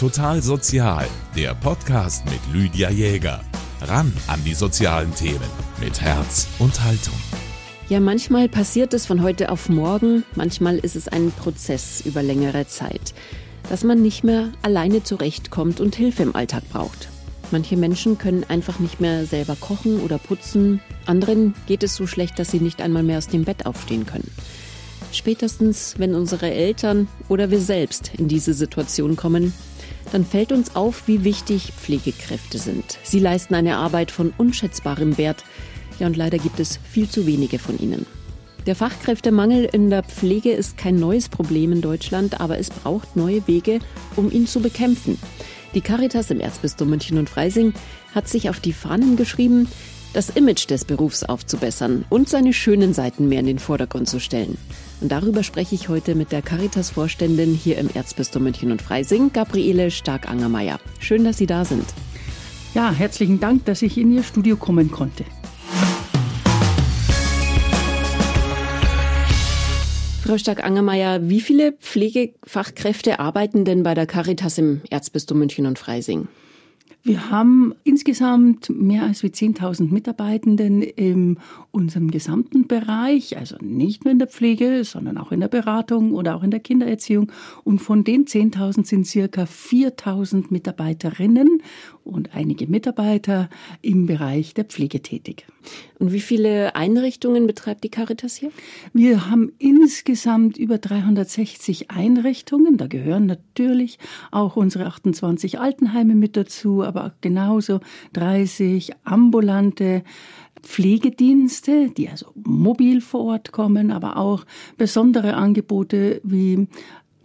Total Sozial, der Podcast mit Lydia Jäger. Ran an die sozialen Themen mit Herz und Haltung. Ja, manchmal passiert es von heute auf morgen, manchmal ist es ein Prozess über längere Zeit, dass man nicht mehr alleine zurechtkommt und Hilfe im Alltag braucht. Manche Menschen können einfach nicht mehr selber kochen oder putzen, anderen geht es so schlecht, dass sie nicht einmal mehr aus dem Bett aufstehen können. Spätestens, wenn unsere Eltern oder wir selbst in diese Situation kommen, dann fällt uns auf, wie wichtig Pflegekräfte sind. Sie leisten eine Arbeit von unschätzbarem Wert. Ja, und leider gibt es viel zu wenige von ihnen. Der Fachkräftemangel in der Pflege ist kein neues Problem in Deutschland, aber es braucht neue Wege, um ihn zu bekämpfen. Die Caritas im Erzbistum München und Freising hat sich auf die Fahnen geschrieben, das Image des Berufs aufzubessern und seine schönen Seiten mehr in den Vordergrund zu stellen. Und darüber spreche ich heute mit der Caritas-Vorständin hier im Erzbistum München und Freising, Gabriele Stark-Angermeier. Schön, dass Sie da sind. Ja, herzlichen Dank, dass ich in Ihr Studio kommen konnte. Frau Stark-Angermeier, wie viele Pflegefachkräfte arbeiten denn bei der Caritas im Erzbistum München und Freising? Wir haben insgesamt mehr als wie 10.000 Mitarbeitenden in unserem gesamten Bereich, also nicht nur in der Pflege, sondern auch in der Beratung oder auch in der Kindererziehung. Und von den 10.000 sind circa 4.000 Mitarbeiterinnen und einige Mitarbeiter im Bereich der Pflege tätig. Und wie viele Einrichtungen betreibt die Caritas hier? Wir haben insgesamt über 360 Einrichtungen. Da gehören natürlich auch unsere 28 Altenheime mit dazu, aber genauso 30 ambulante Pflegedienste, die also mobil vor Ort kommen, aber auch besondere Angebote wie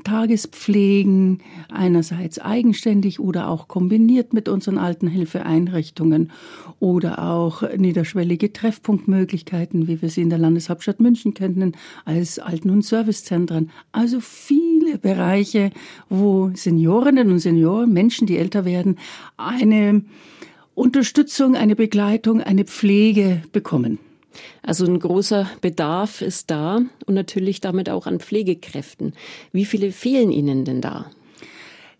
Tagespflegen, einerseits eigenständig oder auch kombiniert mit unseren Altenhilfeeinrichtungen oder auch niederschwellige Treffpunktmöglichkeiten, wie wir sie in der Landeshauptstadt München kennen, als Alten- und Servicezentren. Also viele Bereiche, wo Seniorinnen und Senioren, Menschen, die älter werden, eine Unterstützung, eine Begleitung, eine Pflege bekommen. Also ein großer Bedarf ist da und natürlich damit auch an Pflegekräften. Wie viele fehlen Ihnen denn da?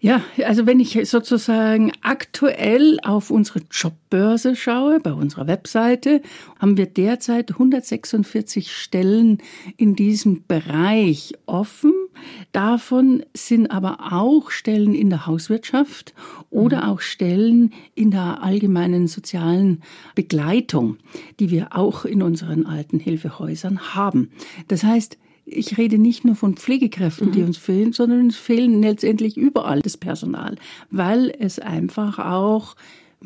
Ja, also wenn ich sozusagen aktuell auf unsere Jobbörse schaue, bei unserer Webseite, haben wir derzeit 146 Stellen in diesem Bereich offen. Davon sind aber auch Stellen in der Hauswirtschaft oder mhm. auch Stellen in der allgemeinen sozialen Begleitung, die wir auch in unseren alten Hilfehäusern haben. Das heißt, ich rede nicht nur von Pflegekräften, die mhm. uns fehlen, sondern es fehlen letztendlich überall das Personal, weil es einfach auch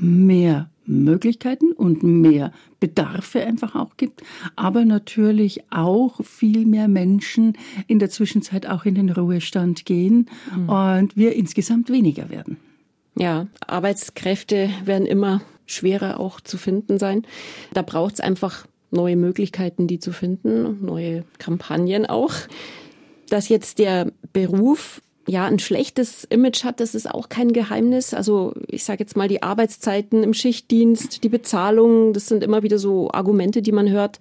mehr Möglichkeiten und mehr Bedarfe einfach auch gibt, aber natürlich auch viel mehr Menschen in der Zwischenzeit auch in den Ruhestand gehen mhm. und wir insgesamt weniger werden. Ja, Arbeitskräfte werden immer schwerer auch zu finden sein. Da braucht es einfach neue Möglichkeiten, die zu finden, neue Kampagnen auch. Dass jetzt der Beruf ja ein schlechtes Image hat, das ist auch kein Geheimnis. Also ich sage jetzt mal die Arbeitszeiten im Schichtdienst, die Bezahlung, das sind immer wieder so Argumente, die man hört.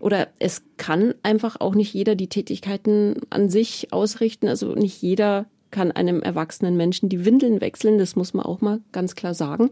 Oder es kann einfach auch nicht jeder die Tätigkeiten an sich ausrichten. Also nicht jeder kann einem erwachsenen Menschen die Windeln wechseln, das muss man auch mal ganz klar sagen.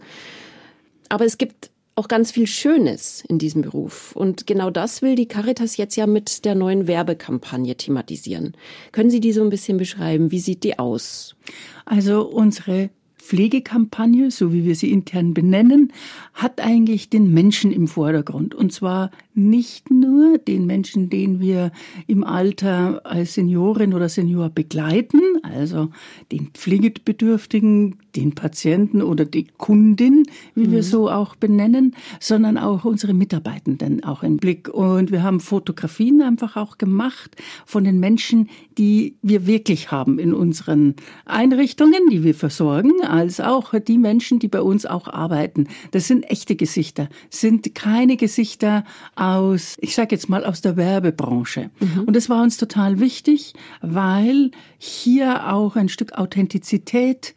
Aber es gibt auch ganz viel Schönes in diesem Beruf. Und genau das will die Caritas jetzt ja mit der neuen Werbekampagne thematisieren. Können Sie die so ein bisschen beschreiben? Wie sieht die aus? Also unsere Pflegekampagne, so wie wir sie intern benennen, hat eigentlich den Menschen im Vordergrund. Und zwar nicht nur den Menschen, den wir im Alter als Seniorin oder Senior begleiten, also den Pflegebedürftigen, den Patienten oder die Kundin, wie mhm. wir so auch benennen, sondern auch unsere Mitarbeitenden auch im Blick. Und wir haben Fotografien einfach auch gemacht von den Menschen, die wir wirklich haben in unseren Einrichtungen, die wir versorgen, als auch die Menschen, die bei uns auch arbeiten. Das sind echte Gesichter, sind keine Gesichter aus, ich sage jetzt mal, aus der Werbebranche. Mhm. Und das war uns total wichtig, weil hier auch ein Stück Authentizität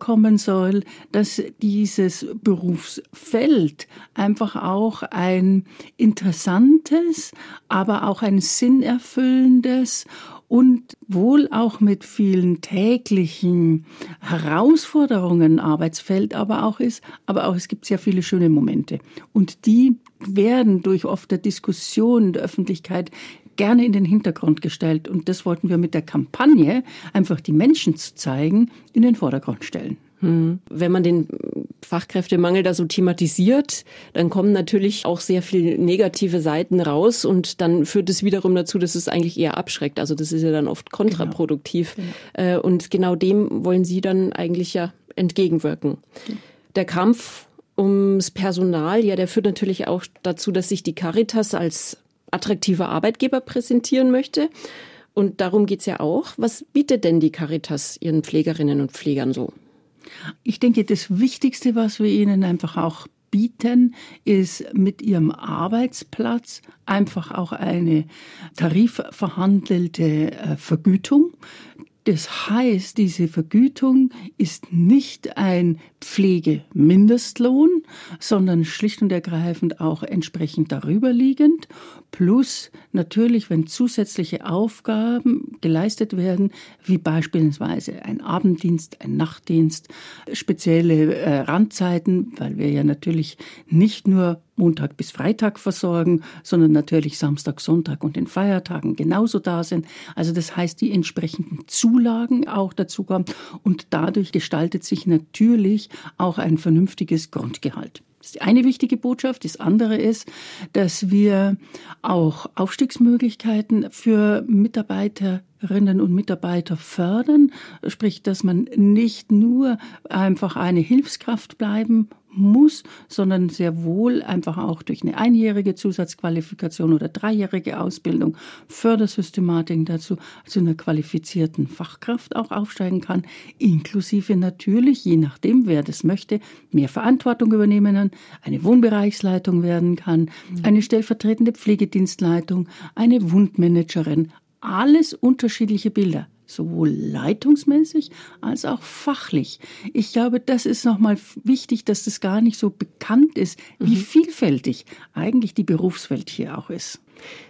rüberkommen soll, dass dieses Berufsfeld einfach auch ein interessantes, aber auch ein sinnerfüllendes und wohl auch mit vielen täglichen Herausforderungen Arbeitsfeld aber auch ist, aber auch es gibt sehr viele schöne Momente. Und die werden durch oft der Diskussion der Öffentlichkeit gerne in den Hintergrund gestellt. Und das wollten wir mit der Kampagne, einfach die Menschen zu zeigen, in den Vordergrund stellen. Hm. Wenn man den Fachkräftemangel da so thematisiert, dann kommen natürlich auch sehr viele negative Seiten raus und dann führt es wiederum dazu, dass es eigentlich eher abschreckt. Also das ist ja dann oft kontraproduktiv. Genau. Genau. Und genau dem wollen Sie dann eigentlich ja entgegenwirken. Der Kampf ums Personal, ja, der führt natürlich auch dazu, dass sich die Caritas als attraktiver Arbeitgeber präsentieren möchte. Und darum geht's ja auch. Was bietet denn die Caritas ihren Pflegerinnen und Pflegern so? Ich denke, das Wichtigste, was wir ihnen einfach auch bieten, ist mit ihrem Arbeitsplatz einfach auch eine tarifverhandelte äh, Vergütung. Das heißt, diese Vergütung ist nicht ein Pflegemindestlohn, sondern schlicht und ergreifend auch entsprechend darüber liegend. Plus natürlich, wenn zusätzliche Aufgaben geleistet werden, wie beispielsweise ein Abenddienst, ein Nachtdienst, spezielle äh, Randzeiten, weil wir ja natürlich nicht nur Montag bis Freitag versorgen, sondern natürlich Samstag, Sonntag und den Feiertagen genauso da sind. Also das heißt, die entsprechenden Zulagen auch dazu kommen und dadurch gestaltet sich natürlich auch ein vernünftiges Grundgehalt. Das ist die eine wichtige Botschaft. Das andere ist, dass wir auch Aufstiegsmöglichkeiten für Mitarbeiterinnen und Mitarbeiter fördern. Sprich, dass man nicht nur einfach eine Hilfskraft bleiben muss, sondern sehr wohl einfach auch durch eine einjährige Zusatzqualifikation oder dreijährige Ausbildung, Fördersystematiken dazu, zu einer qualifizierten Fachkraft auch aufsteigen kann, inklusive natürlich, je nachdem, wer das möchte, mehr Verantwortung übernehmen kann, eine Wohnbereichsleitung werden kann, mhm. eine stellvertretende Pflegedienstleitung, eine Wundmanagerin, alles unterschiedliche Bilder sowohl leitungsmäßig als auch fachlich. Ich glaube, das ist nochmal wichtig, dass das gar nicht so bekannt ist, wie mhm. vielfältig eigentlich die Berufswelt hier auch ist.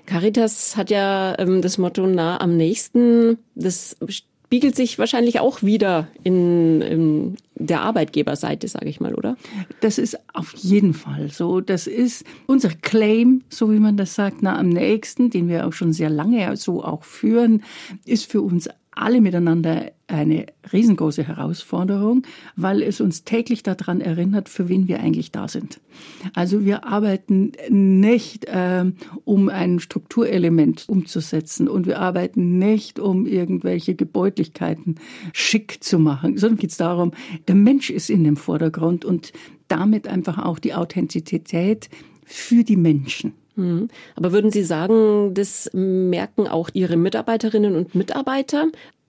Caritas hat ja ähm, das Motto nah am nächsten. Das spiegelt sich wahrscheinlich auch wieder in, in der Arbeitgeberseite, sage ich mal, oder? Das ist auf jeden Fall so. Das ist unser Claim, so wie man das sagt, nah am nächsten, den wir auch schon sehr lange so auch führen, ist für uns alle miteinander eine riesengroße Herausforderung, weil es uns täglich daran erinnert, für wen wir eigentlich da sind. Also wir arbeiten nicht, äh, um ein Strukturelement umzusetzen und wir arbeiten nicht, um irgendwelche Gebäudlichkeiten schick zu machen, sondern geht es darum, der Mensch ist in dem Vordergrund und damit einfach auch die Authentizität für die Menschen. Mhm. Aber würden Sie sagen, das merken auch Ihre Mitarbeiterinnen und Mitarbeiter,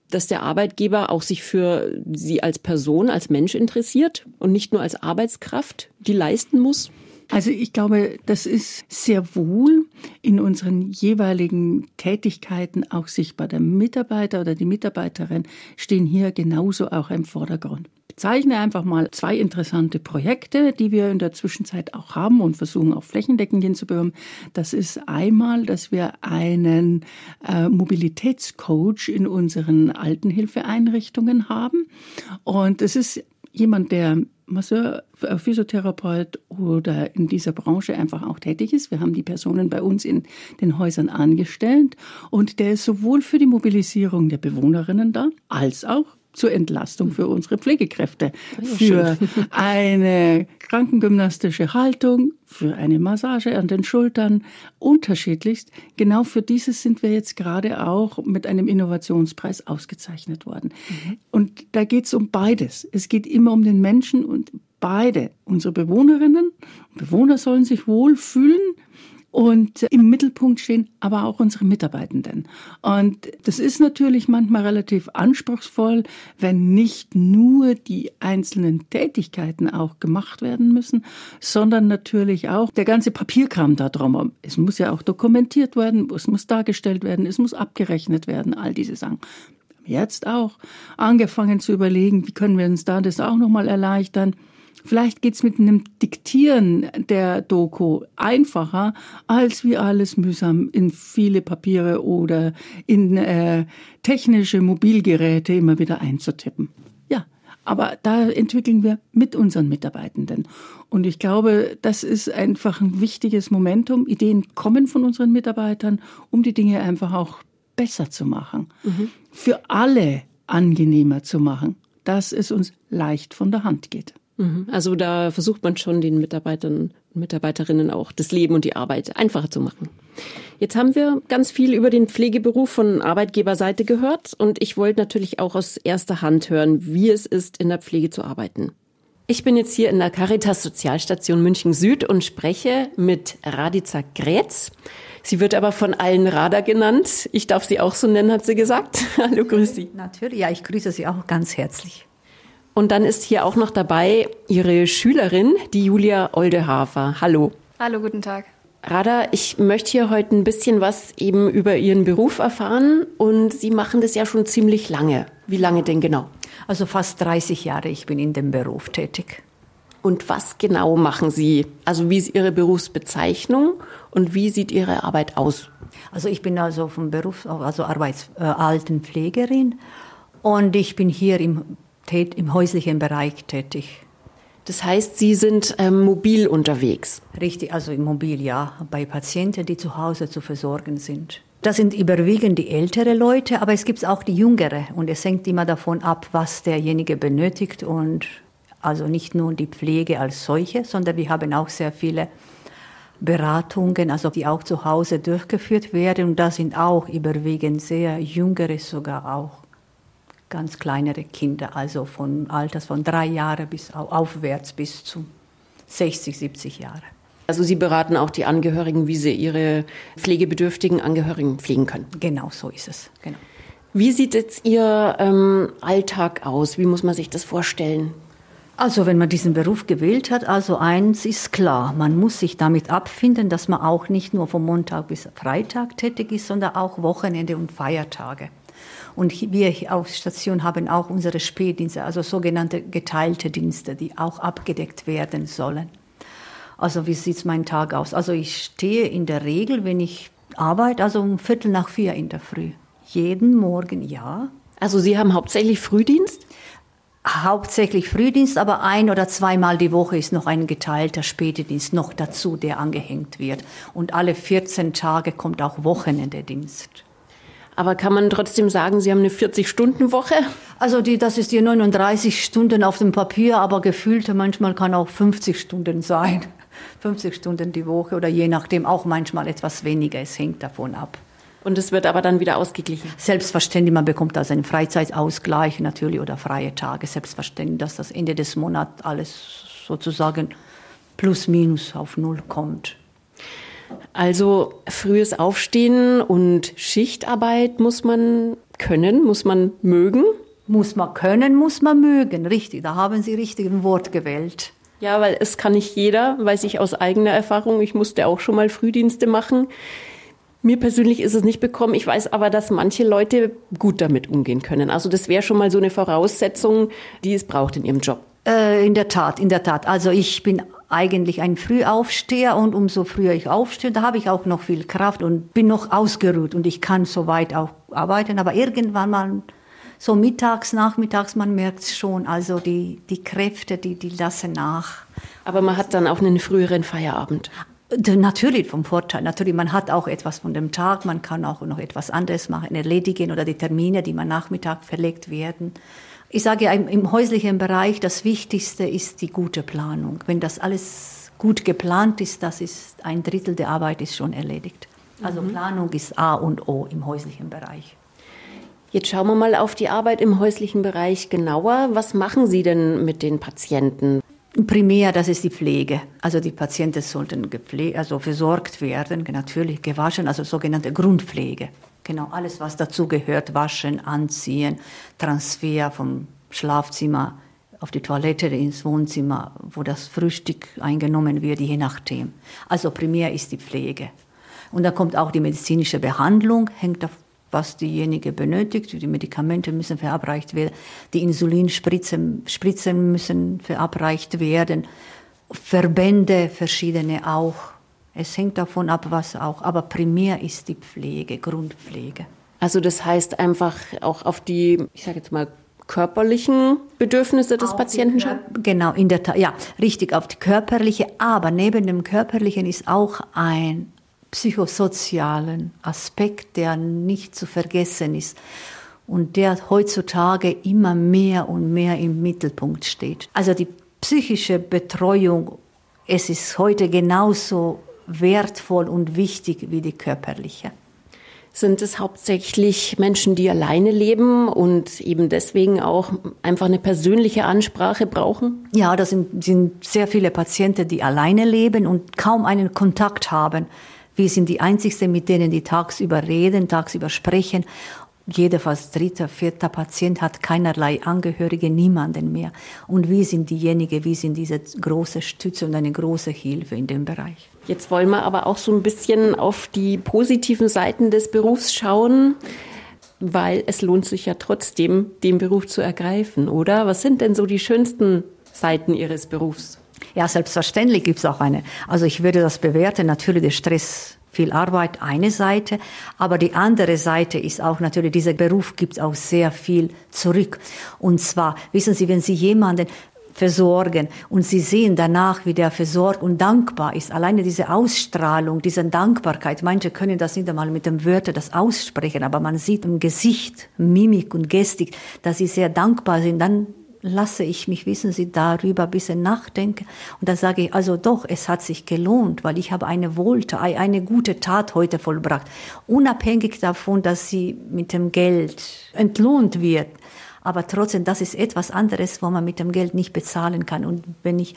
dass der Arbeitgeber auch sich für Sie als Person, als Mensch interessiert und nicht nur als Arbeitskraft, die leisten muss? Also ich glaube, das ist sehr wohl in unseren jeweiligen Tätigkeiten auch sichtbar. Der Mitarbeiter oder die Mitarbeiterin stehen hier genauso auch im Vordergrund zeichne einfach mal zwei interessante Projekte, die wir in der Zwischenzeit auch haben und versuchen auch flächendeckend hinzubekommen. Das ist einmal, dass wir einen äh, Mobilitätscoach in unseren Altenhilfeeinrichtungen haben. Und es ist jemand, der Masseur, äh, Physiotherapeut oder in dieser Branche einfach auch tätig ist. Wir haben die Personen bei uns in den Häusern angestellt und der ist sowohl für die Mobilisierung der Bewohnerinnen da, als auch zur Entlastung für unsere Pflegekräfte, für eine krankengymnastische Haltung, für eine Massage an den Schultern, unterschiedlichst. Genau für dieses sind wir jetzt gerade auch mit einem Innovationspreis ausgezeichnet worden. Mhm. Und da geht es um beides. Es geht immer um den Menschen und beide, unsere Bewohnerinnen und Bewohner sollen sich wohlfühlen und im Mittelpunkt stehen aber auch unsere Mitarbeitenden. Und das ist natürlich manchmal relativ anspruchsvoll, wenn nicht nur die einzelnen Tätigkeiten auch gemacht werden müssen, sondern natürlich auch der ganze Papierkram da drum. Es muss ja auch dokumentiert werden, es muss dargestellt werden, es muss abgerechnet werden, all diese Sachen jetzt auch angefangen zu überlegen, wie können wir uns da das auch nochmal erleichtern. Vielleicht geht's mit einem Diktieren der Doku einfacher, als wie alles mühsam in viele Papiere oder in äh, technische Mobilgeräte immer wieder einzutippen. Ja, aber da entwickeln wir mit unseren Mitarbeitenden. Und ich glaube, das ist einfach ein wichtiges Momentum. Ideen kommen von unseren Mitarbeitern, um die Dinge einfach auch besser zu machen. Mhm. Für alle angenehmer zu machen, dass es uns leicht von der Hand geht. Mhm. Also da versucht man schon den Mitarbeitern und Mitarbeiterinnen auch das Leben und die Arbeit einfacher zu machen. Jetzt haben wir ganz viel über den Pflegeberuf von Arbeitgeberseite gehört und ich wollte natürlich auch aus erster Hand hören, wie es ist, in der Pflege zu arbeiten. Ich bin jetzt hier in der Caritas Sozialstation München Süd und spreche mit Radica Grätz. Sie wird aber von allen Rada genannt. Ich darf sie auch so nennen, hat sie gesagt. Hallo, grüß Sie. Natürlich, ja, ich grüße Sie auch ganz herzlich. Und dann ist hier auch noch dabei Ihre Schülerin, die Julia Oldehafer. Hallo. Hallo, guten Tag. Rada, ich möchte hier heute ein bisschen was eben über Ihren Beruf erfahren und Sie machen das ja schon ziemlich lange. Wie lange denn genau? Also fast 30 Jahre ich bin in dem Beruf tätig. Und was genau machen Sie? Also wie ist Ihre Berufsbezeichnung und wie sieht Ihre Arbeit aus? Also ich bin also vom Beruf, also Arbeits, äh, Altenpflegerin und ich bin hier im im häuslichen Bereich tätig. Das heißt, Sie sind ähm, mobil unterwegs? Richtig, also Mobil, ja, bei Patienten, die zu Hause zu versorgen sind. Das sind überwiegend die ältere Leute, aber es gibt auch die jüngere und es hängt immer davon ab, was derjenige benötigt und also nicht nur die Pflege als solche, sondern wir haben auch sehr viele Beratungen, also die auch zu Hause durchgeführt werden und da sind auch überwiegend sehr jüngere sogar auch ganz kleinere Kinder, also von Alters von drei Jahren bis aufwärts bis zu 60, 70 Jahre. Also Sie beraten auch die Angehörigen, wie sie ihre pflegebedürftigen Angehörigen pflegen können. Genau, so ist es. Genau. Wie sieht jetzt Ihr ähm, Alltag aus? Wie muss man sich das vorstellen? Also wenn man diesen Beruf gewählt hat, also eins ist klar, man muss sich damit abfinden, dass man auch nicht nur vom Montag bis Freitag tätig ist, sondern auch Wochenende und Feiertage. Und wir auf Station haben auch unsere Spätdienste, also sogenannte geteilte Dienste, die auch abgedeckt werden sollen. Also wie sieht mein Tag aus? Also ich stehe in der Regel, wenn ich arbeite, also um Viertel nach vier in der Früh. Jeden Morgen, ja. Also Sie haben hauptsächlich Frühdienst? Hauptsächlich Frühdienst, aber ein oder zweimal die Woche ist noch ein geteilter Spätdienst noch dazu, der angehängt wird. Und alle 14 Tage kommt auch Wochenendedienst. Aber kann man trotzdem sagen, Sie haben eine 40-Stunden-Woche? Also die, das ist die 39 Stunden auf dem Papier, aber gefühlte manchmal kann auch 50 Stunden sein. 50 Stunden die Woche oder je nachdem auch manchmal etwas weniger. Es hängt davon ab. Und es wird aber dann wieder ausgeglichen? Selbstverständlich, man bekommt also einen Freizeitausgleich natürlich oder freie Tage. Selbstverständlich, dass das Ende des Monats alles sozusagen plus minus auf Null kommt. Also frühes Aufstehen und Schichtarbeit muss man können, muss man mögen. Muss man können, muss man mögen, richtig. Da haben Sie richtig ein Wort gewählt. Ja, weil es kann nicht jeder, weiß ich aus eigener Erfahrung. Ich musste auch schon mal Frühdienste machen. Mir persönlich ist es nicht bekommen. Ich weiß aber, dass manche Leute gut damit umgehen können. Also das wäre schon mal so eine Voraussetzung, die es braucht in ihrem Job. Äh, in der Tat, in der Tat. Also ich bin eigentlich ein Frühaufsteher und umso früher ich aufstehe, da habe ich auch noch viel Kraft und bin noch ausgeruht und ich kann soweit auch arbeiten. Aber irgendwann mal so mittags, nachmittags, man merkt es schon, also die, die Kräfte, die, die lassen nach. Aber man hat dann auch einen früheren Feierabend. Natürlich vom Vorteil. Natürlich, man hat auch etwas von dem Tag, man kann auch noch etwas anderes machen, erledigen oder die Termine, die man Nachmittag verlegt werden. Ich sage ja, im, im häuslichen Bereich, das Wichtigste ist die gute Planung. Wenn das alles gut geplant ist, das ist ein Drittel der Arbeit ist schon erledigt. Also mhm. Planung ist A und O im häuslichen Bereich. Jetzt schauen wir mal auf die Arbeit im häuslichen Bereich genauer. Was machen Sie denn mit den Patienten? Primär, das ist die Pflege. Also die Patienten sollten gepflegt, also versorgt werden, natürlich gewaschen, also sogenannte Grundpflege. Genau, alles, was dazu gehört, waschen, anziehen, Transfer vom Schlafzimmer auf die Toilette ins Wohnzimmer, wo das Frühstück eingenommen wird, je nachdem. Also primär ist die Pflege. Und da kommt auch die medizinische Behandlung, hängt was diejenige benötigt. Die Medikamente müssen verabreicht werden, die Insulinspritzen Spritzen müssen verabreicht werden, Verbände verschiedene auch. Es hängt davon ab, was auch. Aber primär ist die Pflege, Grundpflege. Also das heißt einfach auch auf die, ich sage jetzt mal, körperlichen Bedürfnisse des Patienten schauen? Genau, in der Tat, ja, richtig, auf die körperliche. Aber neben dem körperlichen ist auch ein psychosozialen Aspekt, der nicht zu vergessen ist und der heutzutage immer mehr und mehr im Mittelpunkt steht. Also die psychische Betreuung, es ist heute genauso wertvoll und wichtig wie die körperliche. Sind es hauptsächlich Menschen, die alleine leben und eben deswegen auch einfach eine persönliche Ansprache brauchen? Ja, das sind, sind sehr viele Patienten, die alleine leben und kaum einen Kontakt haben. Wir sind die Einzigsten, mit denen die tagsüber reden, tagsüber sprechen jeder fast dritter, vierter Patient hat keinerlei Angehörige, niemanden mehr. Und wir sind diejenigen, wir sind diese große Stütze und eine große Hilfe in dem Bereich. Jetzt wollen wir aber auch so ein bisschen auf die positiven Seiten des Berufs schauen, weil es lohnt sich ja trotzdem, den Beruf zu ergreifen, oder? Was sind denn so die schönsten Seiten Ihres Berufs? Ja, selbstverständlich gibt es auch eine. Also ich würde das bewerten, natürlich der Stress viel Arbeit, eine Seite, aber die andere Seite ist auch natürlich, dieser Beruf gibt auch sehr viel zurück. Und zwar, wissen Sie, wenn Sie jemanden versorgen und Sie sehen danach, wie der versorgt und dankbar ist, alleine diese Ausstrahlung, diese Dankbarkeit, manche können das nicht einmal mit dem Wörter das aussprechen, aber man sieht im Gesicht, Mimik und Gestik, dass sie sehr dankbar sind, dann lasse ich mich, wissen Sie, darüber ein bisschen nachdenken. Und dann sage ich, also doch, es hat sich gelohnt, weil ich habe eine Wohltat, eine gute Tat heute vollbracht. Unabhängig davon, dass sie mit dem Geld entlohnt wird. Aber trotzdem, das ist etwas anderes, wo man mit dem Geld nicht bezahlen kann. Und wenn ich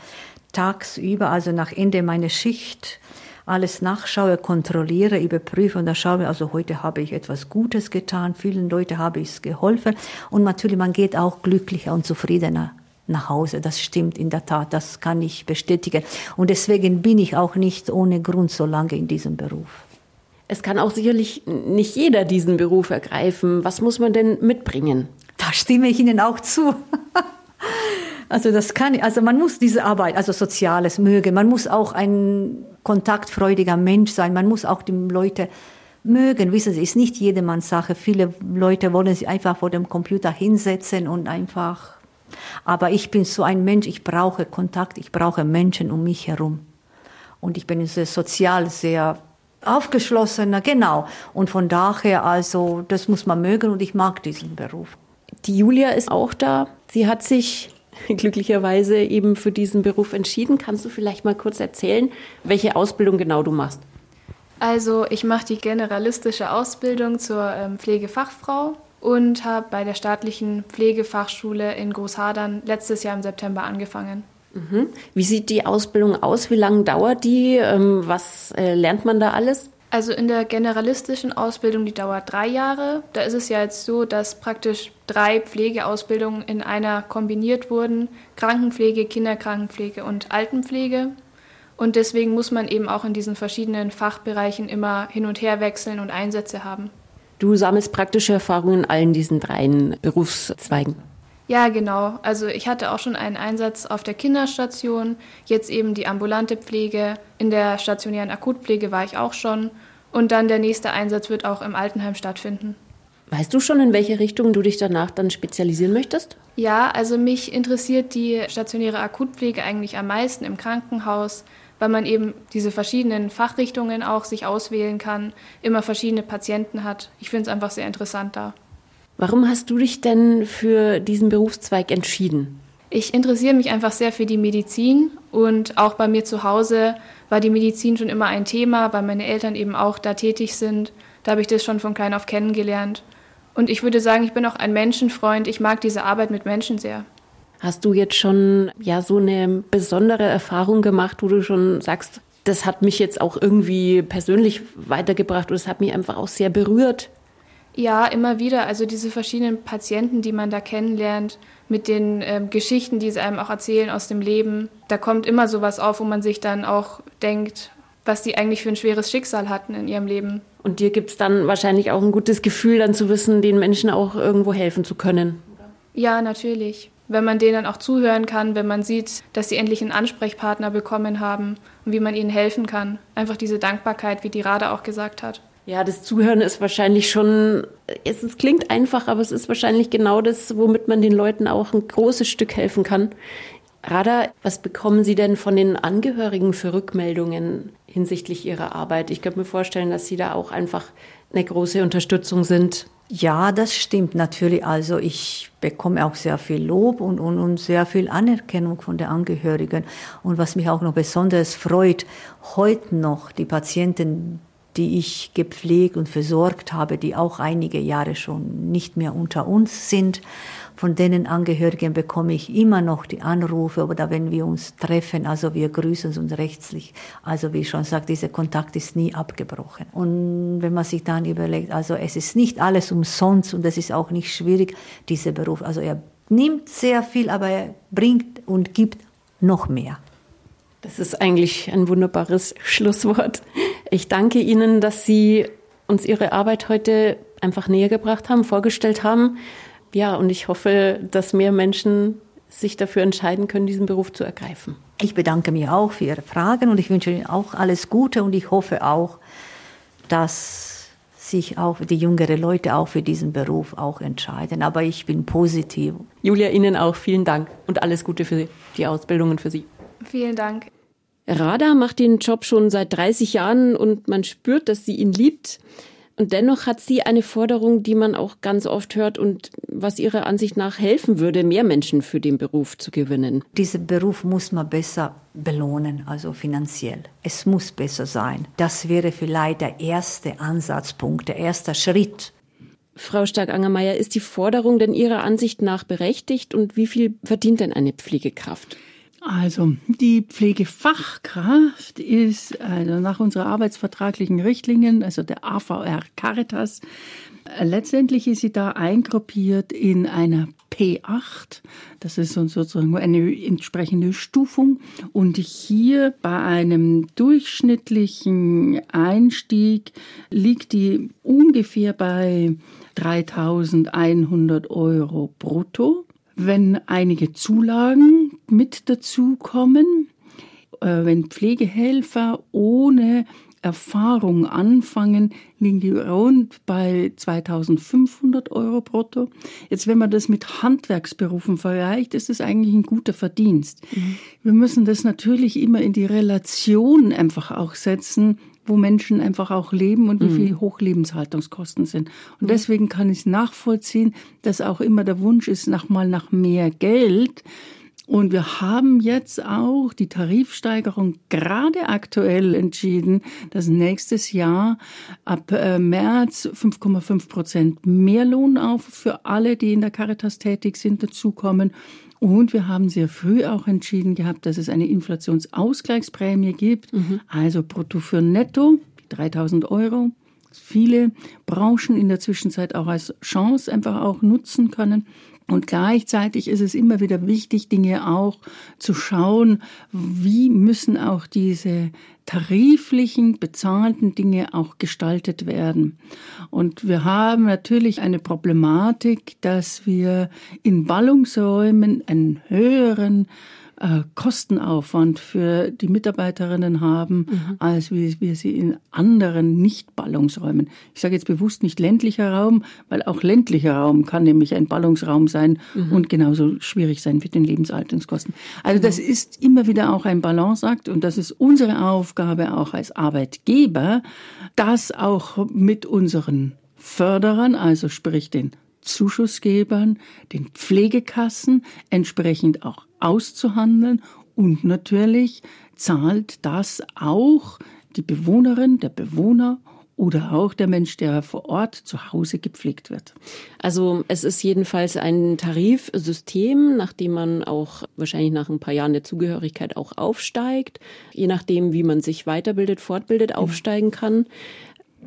tagsüber, also nach Ende meiner Schicht, alles nachschaue, kontrolliere, überprüfe und da schaue, also heute habe ich etwas Gutes getan, vielen Leuten habe ich es geholfen und natürlich man geht auch glücklicher und zufriedener nach Hause. Das stimmt in der Tat, das kann ich bestätigen. Und deswegen bin ich auch nicht ohne Grund so lange in diesem Beruf. Es kann auch sicherlich nicht jeder diesen Beruf ergreifen. Was muss man denn mitbringen? Da stimme ich Ihnen auch zu. Also das kann, also man muss diese Arbeit, also Soziales mögen. Man muss auch ein kontaktfreudiger Mensch sein. Man muss auch die Leute mögen. Wissen Sie, ist nicht jedermanns Sache. Viele Leute wollen sich einfach vor dem Computer hinsetzen und einfach. Aber ich bin so ein Mensch. Ich brauche Kontakt. Ich brauche Menschen um mich herum. Und ich bin sehr sozial sehr aufgeschlossener, genau. Und von daher, also, das muss man mögen und ich mag diesen Beruf. Die Julia ist auch da. Sie hat sich glücklicherweise eben für diesen Beruf entschieden. Kannst du vielleicht mal kurz erzählen, welche Ausbildung genau du machst? Also ich mache die generalistische Ausbildung zur ähm, Pflegefachfrau und habe bei der staatlichen Pflegefachschule in Großhadern letztes Jahr im September angefangen. Mhm. Wie sieht die Ausbildung aus? Wie lange dauert die? Ähm, was äh, lernt man da alles? Also in der generalistischen Ausbildung, die dauert drei Jahre. Da ist es ja jetzt so, dass praktisch drei Pflegeausbildungen in einer kombiniert wurden. Krankenpflege, Kinderkrankenpflege und Altenpflege. Und deswegen muss man eben auch in diesen verschiedenen Fachbereichen immer hin und her wechseln und Einsätze haben. Du sammelst praktische Erfahrungen in allen diesen dreien Berufszweigen. Ja, genau. Also ich hatte auch schon einen Einsatz auf der Kinderstation, jetzt eben die ambulante Pflege. In der stationären Akutpflege war ich auch schon. Und dann der nächste Einsatz wird auch im Altenheim stattfinden. Weißt du schon, in welche Richtung du dich danach dann spezialisieren möchtest? Ja, also mich interessiert die stationäre Akutpflege eigentlich am meisten im Krankenhaus, weil man eben diese verschiedenen Fachrichtungen auch sich auswählen kann, immer verschiedene Patienten hat. Ich finde es einfach sehr interessant da. Warum hast du dich denn für diesen Berufszweig entschieden? Ich interessiere mich einfach sehr für die Medizin und auch bei mir zu Hause war die Medizin schon immer ein Thema, weil meine Eltern eben auch da tätig sind. Da habe ich das schon von klein auf kennengelernt. Und ich würde sagen, ich bin auch ein Menschenfreund. Ich mag diese Arbeit mit Menschen sehr. Hast du jetzt schon ja so eine besondere Erfahrung gemacht, wo du schon sagst, das hat mich jetzt auch irgendwie persönlich weitergebracht und es hat mich einfach auch sehr berührt? Ja, immer wieder. Also diese verschiedenen Patienten, die man da kennenlernt, mit den ähm, Geschichten, die sie einem auch erzählen aus dem Leben, da kommt immer sowas auf, wo man sich dann auch denkt, was die eigentlich für ein schweres Schicksal hatten in ihrem Leben. Und dir gibt es dann wahrscheinlich auch ein gutes Gefühl, dann zu wissen, den Menschen auch irgendwo helfen zu können. Ja, natürlich. Wenn man denen auch zuhören kann, wenn man sieht, dass sie endlich einen Ansprechpartner bekommen haben und wie man ihnen helfen kann. Einfach diese Dankbarkeit, wie die Rada auch gesagt hat. Ja, das Zuhören ist wahrscheinlich schon, es, es, klingt einfach, aber es ist wahrscheinlich genau das, womit man den Leuten auch ein großes Stück helfen kann. Rada, was bekommen Sie denn von den Angehörigen für Rückmeldungen hinsichtlich Ihrer Arbeit? Ich könnte mir vorstellen, dass Sie da auch einfach eine große Unterstützung sind. Ja, das stimmt natürlich. Also ich bekomme auch sehr viel Lob und, und, und sehr viel Anerkennung von den Angehörigen. Und was mich auch noch besonders freut, heute noch die Patienten, die ich gepflegt und versorgt habe, die auch einige Jahre schon nicht mehr unter uns sind. Von denen Angehörigen bekomme ich immer noch die Anrufe oder wenn wir uns treffen, also wir grüßen uns rechtlich. Also wie ich schon sagte, dieser Kontakt ist nie abgebrochen. Und wenn man sich dann überlegt, also es ist nicht alles umsonst und es ist auch nicht schwierig, dieser Beruf. Also er nimmt sehr viel, aber er bringt und gibt noch mehr. Das ist eigentlich ein wunderbares Schlusswort. Ich danke Ihnen, dass Sie uns Ihre Arbeit heute einfach näher gebracht haben, vorgestellt haben. Ja, und ich hoffe, dass mehr Menschen sich dafür entscheiden können, diesen Beruf zu ergreifen. Ich bedanke mich auch für Ihre Fragen und ich wünsche Ihnen auch alles Gute und ich hoffe auch, dass sich auch die jüngeren Leute auch für diesen Beruf auch entscheiden. Aber ich bin positiv. Julia, Ihnen auch vielen Dank und alles Gute für die Ausbildungen für Sie. Vielen Dank. Rada macht den Job schon seit 30 Jahren und man spürt, dass sie ihn liebt. Und dennoch hat sie eine Forderung, die man auch ganz oft hört und was ihrer Ansicht nach helfen würde, mehr Menschen für den Beruf zu gewinnen. Diesen Beruf muss man besser belohnen, also finanziell. Es muss besser sein. Das wäre vielleicht der erste Ansatzpunkt, der erste Schritt. Frau Stark-Angermeier, ist die Forderung denn Ihrer Ansicht nach berechtigt und wie viel verdient denn eine Pflegekraft? Also die Pflegefachkraft ist also nach unserer arbeitsvertraglichen Richtlinien, also der AVR Caritas, letztendlich ist sie da eingruppiert in einer P8. Das ist sozusagen eine entsprechende Stufung. Und hier bei einem durchschnittlichen Einstieg liegt die ungefähr bei 3100 Euro brutto wenn einige Zulagen mit dazukommen, äh, wenn Pflegehelfer ohne Erfahrung anfangen, liegen die rund bei 2500 Euro brutto. Jetzt, wenn man das mit Handwerksberufen vergleicht, ist es eigentlich ein guter Verdienst. Mhm. Wir müssen das natürlich immer in die Relation einfach auch setzen wo Menschen einfach auch leben und wie mhm. viel Hochlebenshaltungskosten sind. Und mhm. deswegen kann ich nachvollziehen, dass auch immer der Wunsch ist, nach mal nach mehr Geld. Und wir haben jetzt auch die Tarifsteigerung gerade aktuell entschieden, dass nächstes Jahr ab äh, März 5,5 Prozent mehr Lohn auf für alle, die in der Caritas tätig sind, dazukommen. Und wir haben sehr früh auch entschieden gehabt, dass es eine Inflationsausgleichsprämie gibt, mhm. also brutto für netto, 3000 Euro. Viele Branchen in der Zwischenzeit auch als Chance einfach auch nutzen können. Und gleichzeitig ist es immer wieder wichtig, Dinge auch zu schauen, wie müssen auch diese tariflichen, bezahlten Dinge auch gestaltet werden. Und wir haben natürlich eine Problematik, dass wir in Ballungsräumen einen höheren äh, Kostenaufwand für die Mitarbeiterinnen haben, mhm. als wie wir sie in anderen Nicht-Ballungsräumen. Ich sage jetzt bewusst nicht ländlicher Raum, weil auch ländlicher Raum kann nämlich ein Ballungsraum sein mhm. und genauso schwierig sein mit den Lebenshaltungskosten. Also das mhm. ist immer wieder auch ein Balanceakt und das ist unsere Aufgabe auch als Arbeitgeber, das auch mit unseren Förderern, also sprich den Zuschussgebern, den Pflegekassen entsprechend auch auszuhandeln und natürlich zahlt das auch die Bewohnerin, der Bewohner oder auch der Mensch, der vor Ort zu Hause gepflegt wird. Also es ist jedenfalls ein Tarifsystem, nachdem man auch wahrscheinlich nach ein paar Jahren der Zugehörigkeit auch aufsteigt, je nachdem, wie man sich weiterbildet, fortbildet, aufsteigen kann.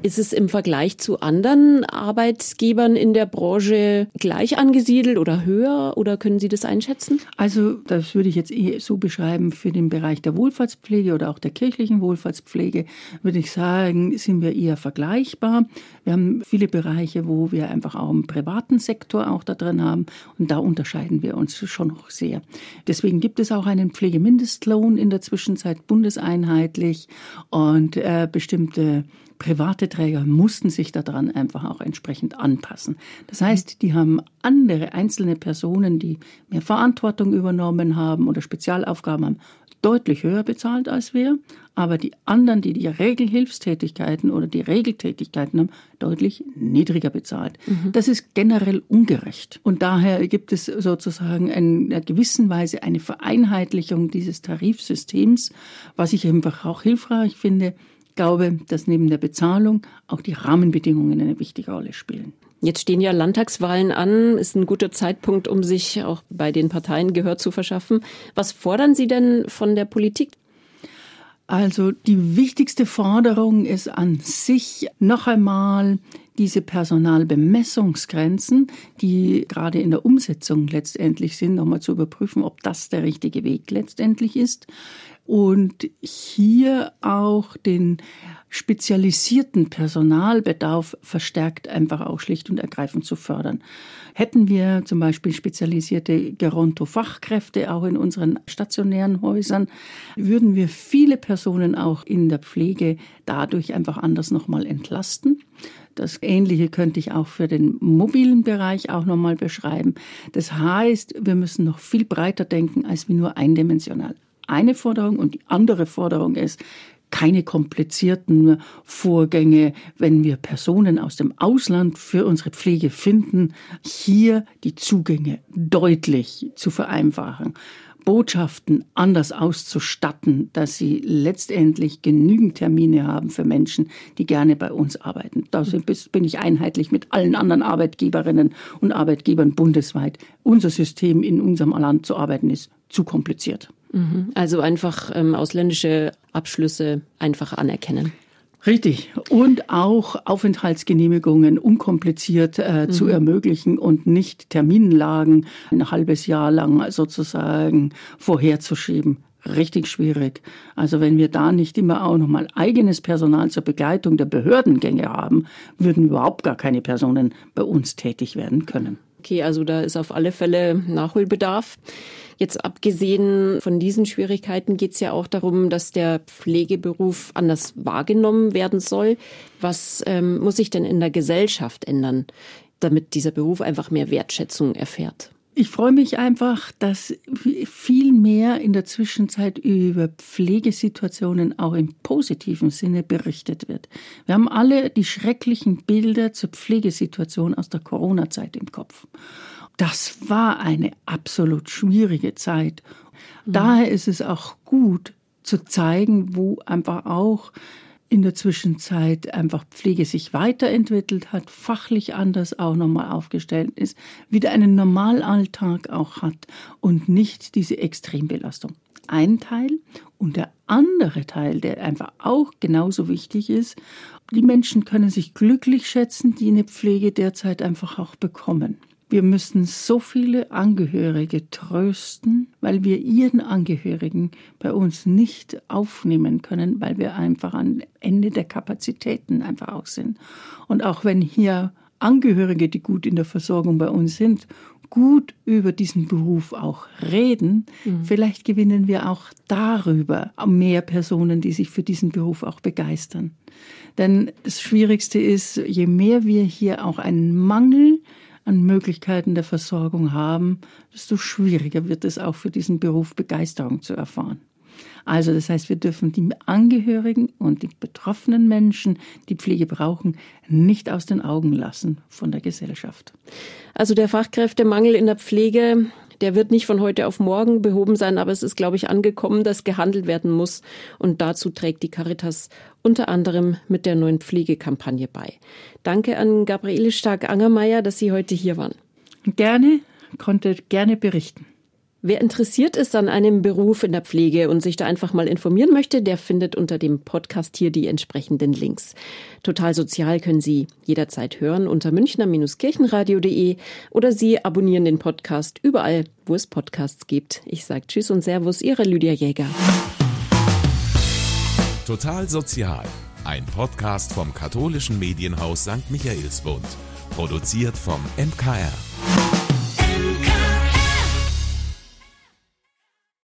Ist es im Vergleich zu anderen Arbeitgebern in der Branche gleich angesiedelt oder höher oder können Sie das einschätzen? Also das würde ich jetzt eh so beschreiben für den Bereich der Wohlfahrtspflege oder auch der kirchlichen Wohlfahrtspflege, würde ich sagen, sind wir eher vergleichbar. Wir haben viele Bereiche, wo wir einfach auch im privaten Sektor auch da drin haben und da unterscheiden wir uns schon noch sehr. Deswegen gibt es auch einen Pflegemindestlohn in der Zwischenzeit bundeseinheitlich und äh, bestimmte private Träger mussten sich daran einfach auch entsprechend anpassen. Das heißt, die haben andere einzelne Personen, die mehr Verantwortung übernommen haben oder Spezialaufgaben haben, deutlich höher bezahlt als wir, aber die anderen, die die Regelhilfstätigkeiten oder die Regeltätigkeiten haben, deutlich niedriger bezahlt. Mhm. Das ist generell ungerecht. Und daher gibt es sozusagen in einer gewissen Weise eine Vereinheitlichung dieses Tarifsystems, was ich einfach auch hilfreich finde, glaube, dass neben der Bezahlung auch die Rahmenbedingungen eine wichtige Rolle spielen. Jetzt stehen ja Landtagswahlen an, ist ein guter Zeitpunkt, um sich auch bei den Parteien Gehör zu verschaffen. Was fordern Sie denn von der Politik? Also die wichtigste Forderung ist an sich noch einmal diese Personalbemessungsgrenzen, die gerade in der Umsetzung letztendlich sind, nochmal zu überprüfen, ob das der richtige Weg letztendlich ist und hier auch den spezialisierten Personalbedarf verstärkt einfach auch schlicht und ergreifend zu fördern. Hätten wir zum Beispiel spezialisierte Geronto-Fachkräfte auch in unseren stationären Häusern, würden wir viele Personen auch in der Pflege dadurch einfach anders nochmal entlasten. Das Ähnliche könnte ich auch für den mobilen Bereich auch nochmal beschreiben. Das heißt, wir müssen noch viel breiter denken als wie nur eindimensional eine Forderung und die andere Forderung ist, keine komplizierten Vorgänge, wenn wir Personen aus dem Ausland für unsere Pflege finden, hier die Zugänge deutlich zu vereinfachen. Botschaften anders auszustatten, dass sie letztendlich genügend Termine haben für Menschen, die gerne bei uns arbeiten. Da bin ich einheitlich mit allen anderen Arbeitgeberinnen und Arbeitgebern bundesweit. Unser System in unserem Land zu arbeiten ist zu kompliziert. Mhm. Also einfach ähm, ausländische Abschlüsse einfach anerkennen. Richtig. Und auch Aufenthaltsgenehmigungen unkompliziert äh, mhm. zu ermöglichen und nicht Terminlagen ein halbes Jahr lang sozusagen vorherzuschieben. Richtig schwierig. Also wenn wir da nicht immer auch nochmal eigenes Personal zur Begleitung der Behördengänge haben, würden überhaupt gar keine Personen bei uns tätig werden können. Okay, also da ist auf alle Fälle Nachholbedarf. Jetzt abgesehen von diesen Schwierigkeiten geht es ja auch darum, dass der Pflegeberuf anders wahrgenommen werden soll. Was ähm, muss sich denn in der Gesellschaft ändern, damit dieser Beruf einfach mehr Wertschätzung erfährt? Ich freue mich einfach, dass viel mehr in der Zwischenzeit über Pflegesituationen auch im positiven Sinne berichtet wird. Wir haben alle die schrecklichen Bilder zur Pflegesituation aus der Corona-Zeit im Kopf. Das war eine absolut schwierige Zeit. Mhm. Daher ist es auch gut zu zeigen, wo einfach auch in der Zwischenzeit einfach Pflege sich weiterentwickelt hat, fachlich anders auch nochmal aufgestellt ist, wieder einen Normalalltag auch hat und nicht diese Extrembelastung. Ein Teil und der andere Teil, der einfach auch genauso wichtig ist, die Menschen können sich glücklich schätzen, die eine Pflege derzeit einfach auch bekommen. Wir müssen so viele Angehörige trösten, weil wir ihren Angehörigen bei uns nicht aufnehmen können, weil wir einfach am Ende der Kapazitäten einfach auch sind. Und auch wenn hier Angehörige, die gut in der Versorgung bei uns sind, gut über diesen Beruf auch reden, mhm. vielleicht gewinnen wir auch darüber mehr Personen, die sich für diesen Beruf auch begeistern. Denn das Schwierigste ist, je mehr wir hier auch einen Mangel an Möglichkeiten der Versorgung haben, desto schwieriger wird es auch für diesen Beruf Begeisterung zu erfahren. Also das heißt, wir dürfen die Angehörigen und die betroffenen Menschen, die Pflege brauchen, nicht aus den Augen lassen von der Gesellschaft. Also der Fachkräftemangel in der Pflege, der wird nicht von heute auf morgen behoben sein, aber es ist, glaube ich, angekommen, dass gehandelt werden muss. Und dazu trägt die Caritas unter anderem mit der neuen Pflegekampagne bei. Danke an Gabriele Stark-Angermeier, dass Sie heute hier waren. Gerne, konnte gerne berichten. Wer interessiert ist an einem Beruf in der Pflege und sich da einfach mal informieren möchte, der findet unter dem Podcast hier die entsprechenden Links. Total Sozial können Sie jederzeit hören unter münchner-kirchenradio.de oder Sie abonnieren den Podcast überall, wo es Podcasts gibt. Ich sage Tschüss und Servus, Ihre Lydia Jäger. Total Sozial, ein Podcast vom katholischen Medienhaus St. Michaelsbund, produziert vom MKR.